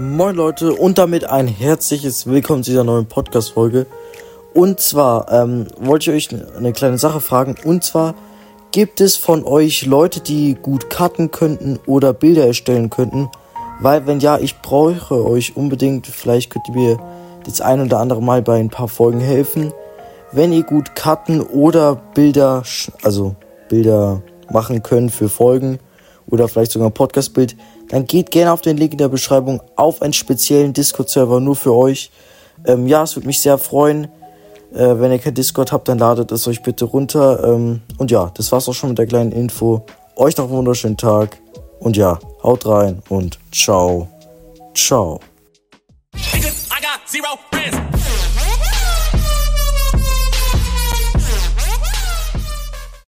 Moin Leute und damit ein herzliches Willkommen zu dieser neuen Podcast-Folge. Und zwar ähm, wollte ich euch eine kleine Sache fragen. Und zwar gibt es von euch Leute, die gut cutten könnten oder Bilder erstellen könnten? Weil wenn ja, ich brauche euch unbedingt. Vielleicht könnt ihr mir das ein oder andere Mal bei ein paar Folgen helfen. Wenn ihr gut cutten oder Bilder, also Bilder machen könnt für Folgen oder vielleicht sogar ein Podcast-Bild, dann geht gerne auf den Link in der Beschreibung auf einen speziellen Discord-Server nur für euch. Ähm, ja, es würde mich sehr freuen. Äh, wenn ihr kein Discord habt, dann ladet es euch bitte runter. Ähm, und ja, das war's auch schon mit der kleinen Info. Euch noch einen wunderschönen Tag. Und ja, haut rein und ciao. Ciao.